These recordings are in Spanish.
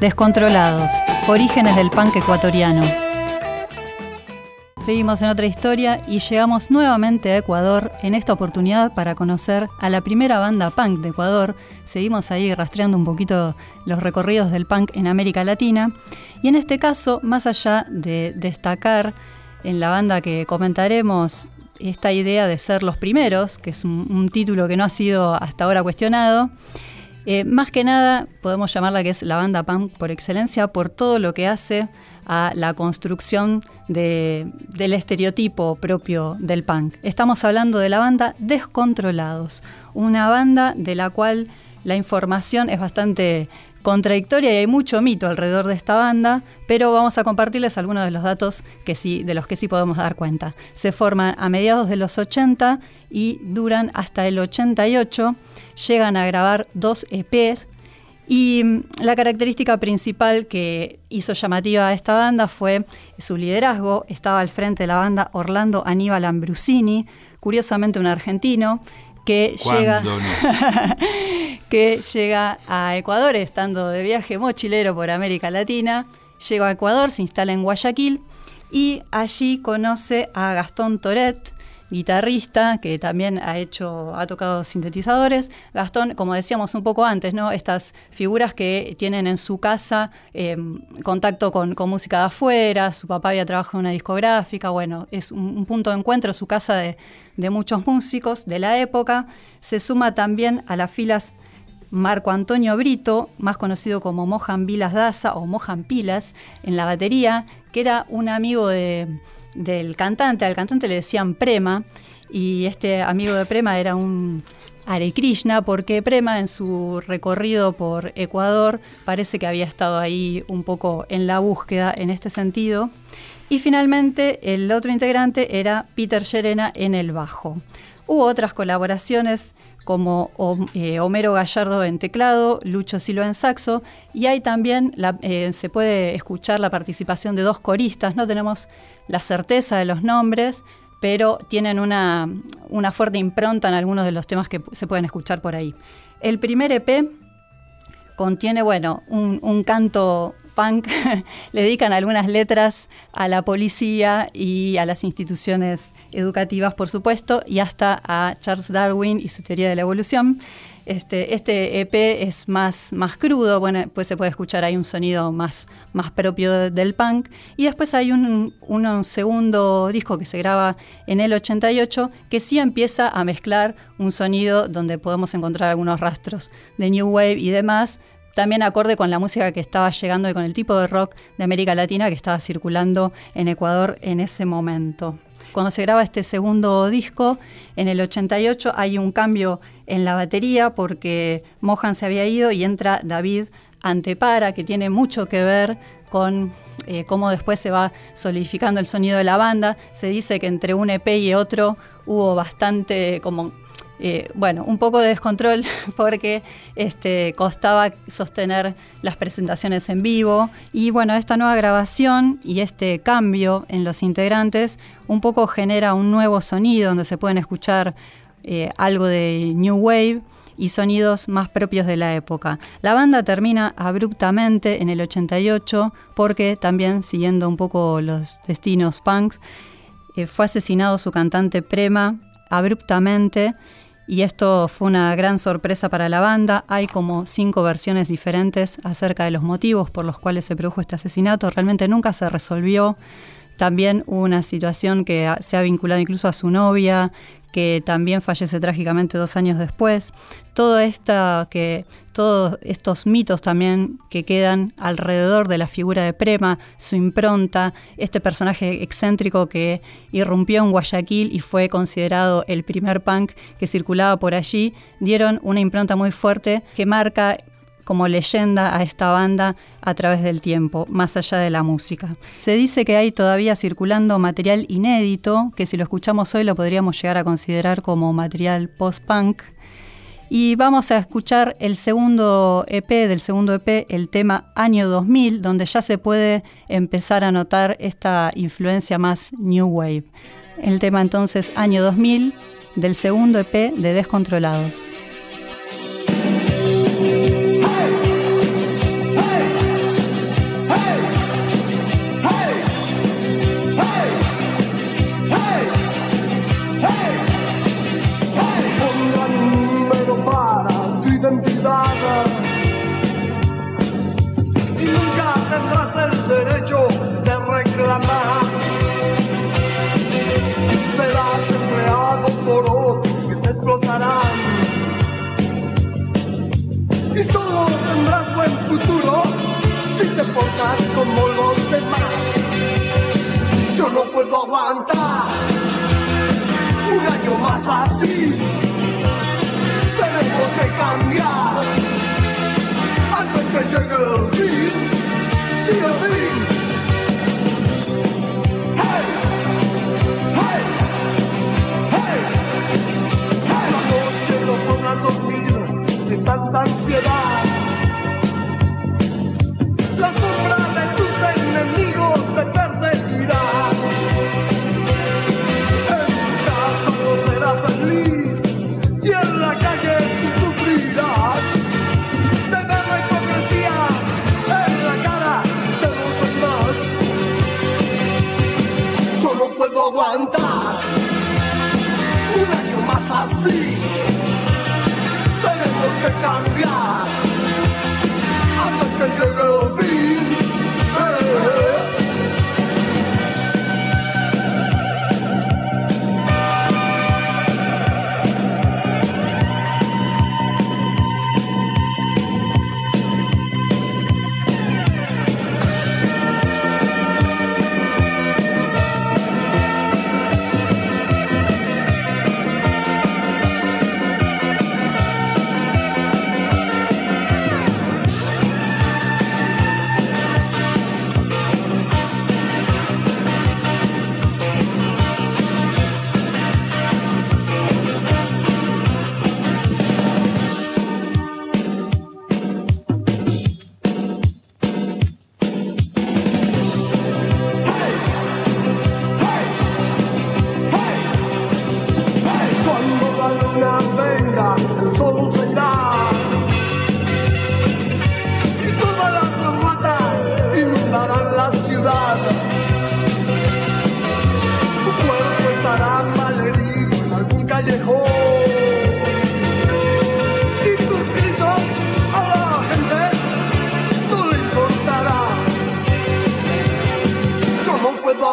Descontrolados, orígenes del punk ecuatoriano. Seguimos en otra historia y llegamos nuevamente a Ecuador, en esta oportunidad para conocer a la primera banda punk de Ecuador. Seguimos ahí rastreando un poquito los recorridos del punk en América Latina. Y en este caso, más allá de destacar en la banda que comentaremos esta idea de ser los primeros, que es un, título que no ha sido hasta ahora cuestionado, eh, más que nada, podemos llamarla que es la banda punk por excelencia por todo lo que hace a la construcción del estereotipo propio del punk. Estamos hablando de la banda Descontrolados, una banda de la cual la información es bastante contradictoria y hay mucho mito alrededor de esta banda, pero vamos a compartirles algunos de los datos que sí, de los que sí podemos dar cuenta. Se forman a mediados de los 80 y duran hasta el 88. Llegan a grabar dos EPs y mm, la característica principal que hizo llamativa a esta banda fue su liderazgo. Estaba al frente de la banda Orlando Aníbal Ambrusini, curiosamente un argentino, que llega, que llega a Ecuador estando de viaje mochilero por América Latina. Llega a Ecuador, se instala en Guayaquil y allí conoce a Gastón Toret, guitarrista que también ha hecho, ha tocado sintetizadores. Gastón, como decíamos un poco antes, ¿no? Estas figuras que tienen en su casa em, contacto con, música de afuera, su papá había trabajado en una discográfica, bueno, es un, punto de encuentro, su casa de, de muchos músicos de la época. Se suma también a las filas Marco Antonio Brito, más conocido como Mojan Vilas Daza o Mojan Pilas, en la batería, que era un amigo de, del cantante, al cantante le decían Prema, y este amigo de Prema era un Hare Krishna, porque Prema en su recorrido por Ecuador parece que había estado ahí un poco en la búsqueda en este sentido. Y finalmente el otro integrante era Peter Sherena en el bajo. Hubo otras colaboraciones como eh, Homero Gallardo en teclado, Lucho Silva en saxo, y hay también, eh, se puede escuchar la participación de dos coristas, no tenemos la certeza de los nombres, pero tienen una, fuerte impronta en algunos de los temas que se pueden escuchar por ahí. El primer EP contiene, bueno, un canto punk le dedican algunas letras a la policía y a las instituciones educativas, por supuesto, y hasta a Charles Darwin y su teoría de la evolución. Este, este EP es más, más crudo, pues se puede escuchar ahí un sonido más, más propio del punk. Y después hay un, un, segundo disco que se graba en el 88 que sí empieza a mezclar un sonido donde podemos encontrar algunos rastros de New Wave y demás, también acorde con la música que estaba llegando y con el tipo de rock de América Latina que estaba circulando en Ecuador en ese momento. Cuando se graba este segundo disco, en el 88 hay un cambio en la batería porque Mohan se había ido y entra David Antepara, que tiene mucho que ver con eh, cómo después se va solidificando el sonido de la banda. Se dice que entre un EP y otro hubo bastante como eh, bueno, un poco de descontrol porque este, costaba sostener las presentaciones en vivo. Y bueno, esta nueva grabación y este cambio en los integrantes un poco genera un nuevo sonido donde se pueden escuchar eh, algo de New Wave y sonidos más propios de la época. La banda termina abruptamente en el 88 porque también siguiendo un poco los destinos punks, eh, fue asesinado su cantante Prema abruptamente y esto fue una gran sorpresa para la banda. Hay como cinco versiones diferentes acerca de los motivos por los cuales se produjo este asesinato. Realmente nunca se resolvió. También hubo una situación que se ha vinculado incluso a su novia, que también fallece trágicamente dos años después. Todo esta, que, todos estos mitos también que quedan alrededor de la figura de Prema, su impronta, este personaje excéntrico que irrumpió en Guayaquil y fue considerado el primer punk que circulaba por allí, dieron una impronta muy fuerte que marca como leyenda a esta banda a través del tiempo, más allá de la música. Se dice que hay todavía circulando material inédito, que si lo escuchamos hoy lo podríamos llegar a considerar como material post-punk. Y vamos a escuchar el segundo EP del segundo EP, el tema Año 2000, donde ya se puede empezar a notar esta influencia más New Wave. El tema entonces Año 2000 del segundo EP de Descontrolados. Derecho de reclamar. Serás empleado por otros que te explotarán. Y solo tendrás buen futuro si te portas como los demás. Yo no puedo aguantar un año más así. Tenemos que cambiar antes que llegue el fin. Sí, el fin. Así. Tenemos que cambiar antes que llegue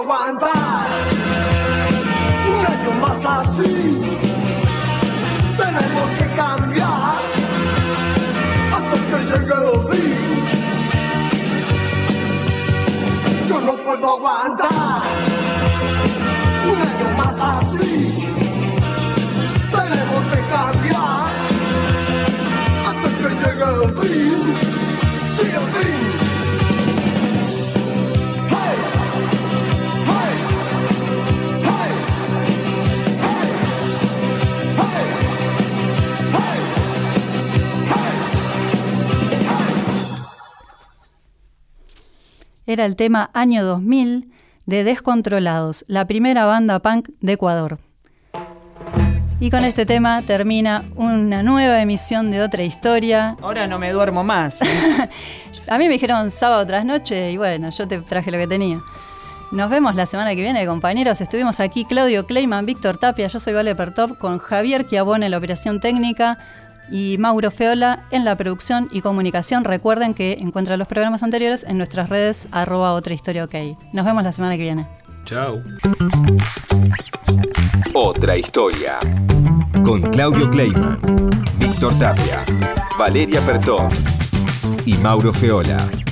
aguantar un año más así. Tenemos que cambiar antes que llegue el fin. Yo no puedo aguantar Era el tema Año 2000 de Descontrolados, la primera banda punk de Ecuador. Y con este tema termina una nueva emisión de otra historia. Ahora no me duermo más. A mí me dijeron sábado tras noche y bueno, yo te traje lo que tenía. Nos vemos la semana que viene, compañeros. Estuvimos aquí Claudio Kleiman, Víctor Tapia, yo soy Vale Pertop, con Javier Chiabone en la operación técnica y Mauro Feola en la producción y comunicación. Recuerden que encuentran los programas anteriores en nuestras redes arroba otra historia ok. Nos vemos la semana que viene. Chao. Otra historia. Con Claudio Kleiman, Víctor Tapia, Valeria Pertón y Mauro Feola.